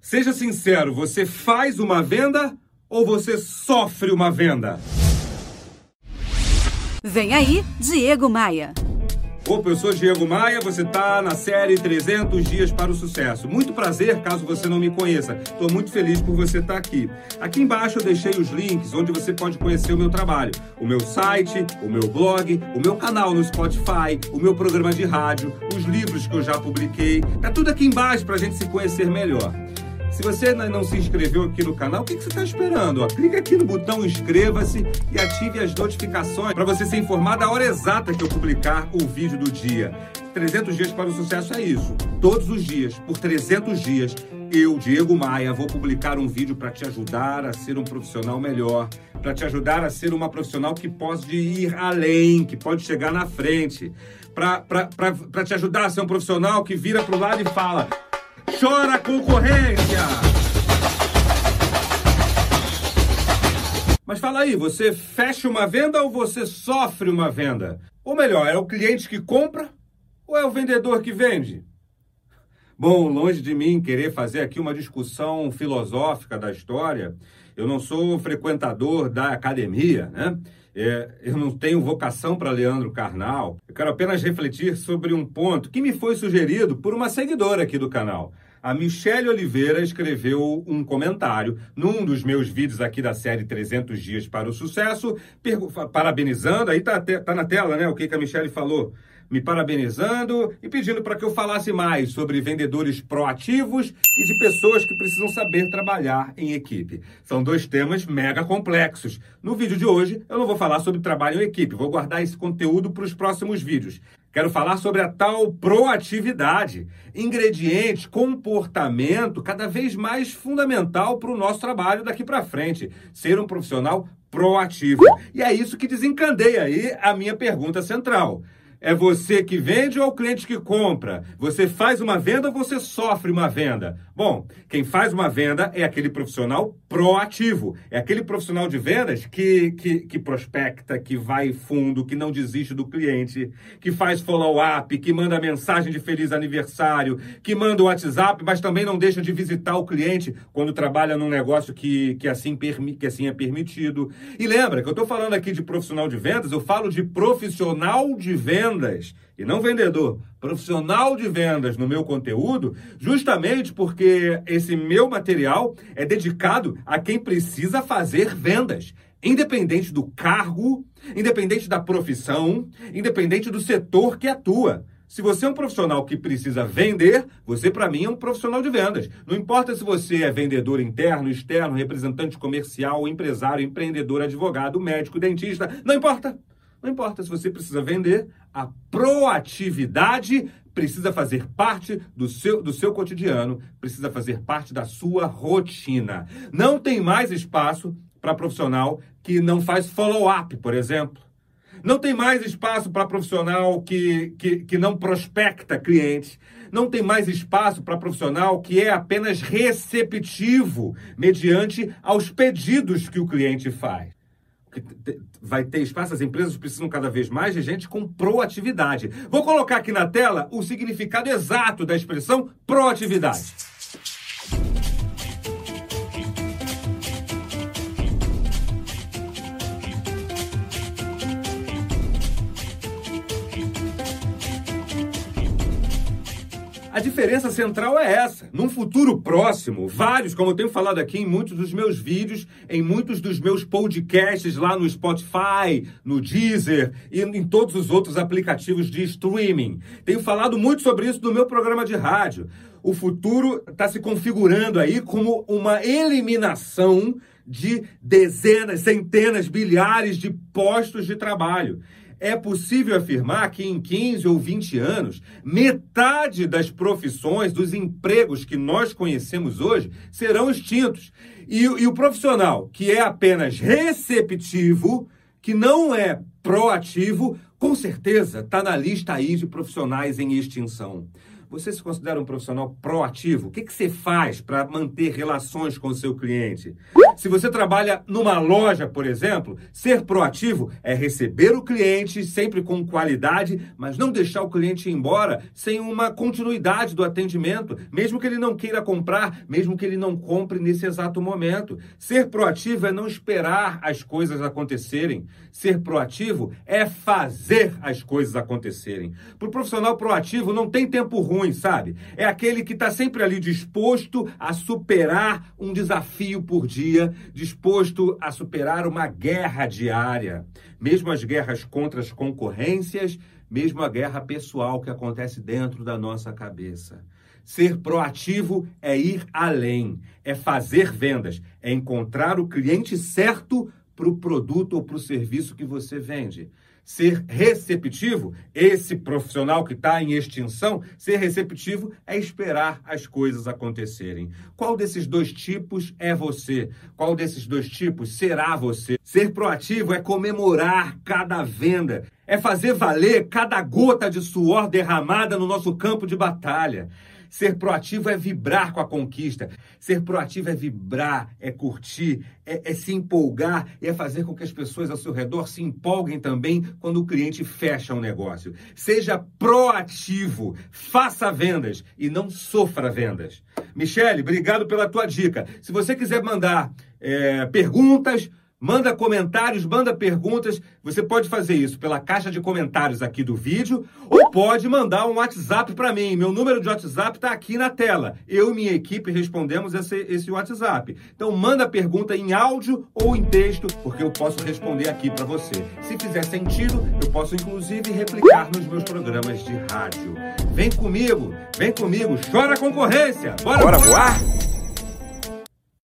Seja sincero, você faz uma venda ou você sofre uma venda? Vem aí, Diego Maia. Opa, eu sou Diego Maia, você está na série 300 Dias para o Sucesso. Muito prazer, caso você não me conheça. Estou muito feliz por você estar tá aqui. Aqui embaixo eu deixei os links onde você pode conhecer o meu trabalho. O meu site, o meu blog, o meu canal no Spotify, o meu programa de rádio, os livros que eu já publiquei. Tá tudo aqui embaixo para a gente se conhecer melhor. Se você ainda não se inscreveu aqui no canal, o que, você está esperando? Clica aqui no botão inscreva-se e ative as notificações para você ser informado da hora exata que eu publicar o vídeo do dia. 300 dias para o sucesso é isso. Todos os dias, por 300 dias, eu, Diego Maia, vou publicar um vídeo para te ajudar a ser um profissional melhor, para te ajudar a ser uma profissional que pode ir além, que pode chegar na frente, para te ajudar a ser um profissional que vira para o lado e fala: chora concorrência! Mas fala aí, você fecha uma venda ou você sofre uma venda? Ou melhor, é o cliente que compra ou é o vendedor que vende? Bom, longe de mim querer fazer aqui uma discussão filosófica da história, eu não sou frequentador da academia, né? É, eu não tenho vocação para Leandro Carnal. Eu quero apenas refletir sobre um ponto que me foi sugerido por uma seguidora aqui do canal. A Michelle Oliveira escreveu um comentário num dos meus vídeos aqui da série 300 Dias para o Sucesso, parabenizando, aí tá, tá na tela, né, o que, que a Michelle falou me parabenizando e pedindo para que eu falasse mais sobre vendedores proativos e de pessoas que precisam saber trabalhar em equipe. São dois temas mega complexos. No vídeo de hoje, eu não vou falar sobre trabalho em equipe, vou guardar esse conteúdo para os próximos vídeos. Quero falar sobre a tal proatividade, ingrediente, comportamento cada vez mais fundamental para o nosso trabalho daqui para frente. Ser um profissional proativo. E é isso que desencandeia aí a minha pergunta central. É você que vende ou o cliente que compra? Você faz uma venda ou você sofre uma venda? Bom, quem faz uma venda é aquele profissional proativo. É aquele profissional de vendas que, que, que prospecta, que vai fundo, que não desiste do cliente, que faz follow-up, que manda mensagem de feliz aniversário, que manda o WhatsApp, mas também não deixa de visitar o cliente quando trabalha num negócio que, que, assim, permi que assim é permitido. E lembra que eu estou falando aqui de profissional de vendas, eu falo de profissional de vendas vendas e não vendedor, profissional de vendas no meu conteúdo, justamente porque esse meu material é dedicado a quem precisa fazer vendas, independente do cargo, independente da profissão, independente do setor que atua. Se você é um profissional que precisa vender, você, para mim, é um profissional de vendas. Não importa se você é vendedor interno, externo, representante comercial, empresário, empreendedor, advogado, médico, dentista, não importa. Não importa se você precisa vender, a proatividade precisa fazer parte do seu, do seu cotidiano, precisa fazer parte da sua rotina. Não tem mais espaço para profissional que não faz follow-up, por exemplo. Não tem mais espaço para profissional que, que, que não prospecta clientes. Não tem mais espaço para profissional que é apenas receptivo mediante aos pedidos que o cliente faz vai ter espaço, as empresas precisam cada vez mais de gente com proatividade. Vou colocar aqui na tela o significado exato da expressão proatividade. A diferença central é essa. Num futuro próximo, vários, como eu tenho falado aqui em muitos dos meus vídeos, em muitos dos meus podcasts lá no Spotify, no Deezer e em todos os outros aplicativos de streaming. Tenho falado muito sobre isso no meu programa de rádio. O futuro está se configurando aí como uma eliminação de dezenas, centenas, bilhares de postos de trabalho é possível afirmar que em 15 ou 20 anos, metade das profissões, dos empregos que nós conhecemos hoje, serão extintos. E, e o profissional que é apenas receptivo, que não é proativo, com certeza está na lista aí de profissionais em extinção. Você se considera um profissional proativo? O que, que você faz para manter relações com o seu cliente? Se você trabalha numa loja, por exemplo, ser proativo é receber o cliente sempre com qualidade, mas não deixar o cliente ir embora sem uma continuidade do atendimento, mesmo que ele não queira comprar, mesmo que ele não compre nesse exato momento. Ser proativo é não esperar as coisas acontecerem. Ser proativo é fazer as coisas acontecerem. Para o profissional proativo não tem tempo ruim, sabe? É aquele que está sempre ali disposto a superar um desafio por dia, disposto a superar uma guerra diária. Mesmo as guerras contra as concorrências, mesmo a guerra pessoal que acontece dentro da nossa cabeça. Ser proativo é ir além, é fazer vendas, é encontrar o cliente certo para o produto ou para o serviço que você vende ser receptivo, esse profissional que está em extinção, ser receptivo é esperar as coisas acontecerem. Qual desses dois tipos é você? Qual desses dois tipos será você? Ser proativo é comemorar cada venda, é fazer valer cada gota de suor derramada no nosso campo de batalha. Ser proativo é vibrar com a conquista. Ser proativo é vibrar, é curtir, é, é, se empolgar e é fazer com que as pessoas ao seu redor se empolguem também quando o cliente fecha um negócio. Seja proativo, faça vendas e não sofra vendas. Michele, obrigado pela tua dica. Se você quiser mandar é, perguntas, Manda comentários, manda perguntas. Você pode fazer isso pela caixa de comentários aqui do vídeo ou pode mandar um WhatsApp para mim. Meu número de WhatsApp está aqui na tela. Eu e minha equipe respondemos esse, esse WhatsApp. Então manda pergunta em áudio ou em texto, porque eu posso responder aqui para você. Se fizer sentido, eu posso inclusive replicar nos meus programas de rádio. Vem comigo, vem comigo, chora concorrência. Bora, Bora voar?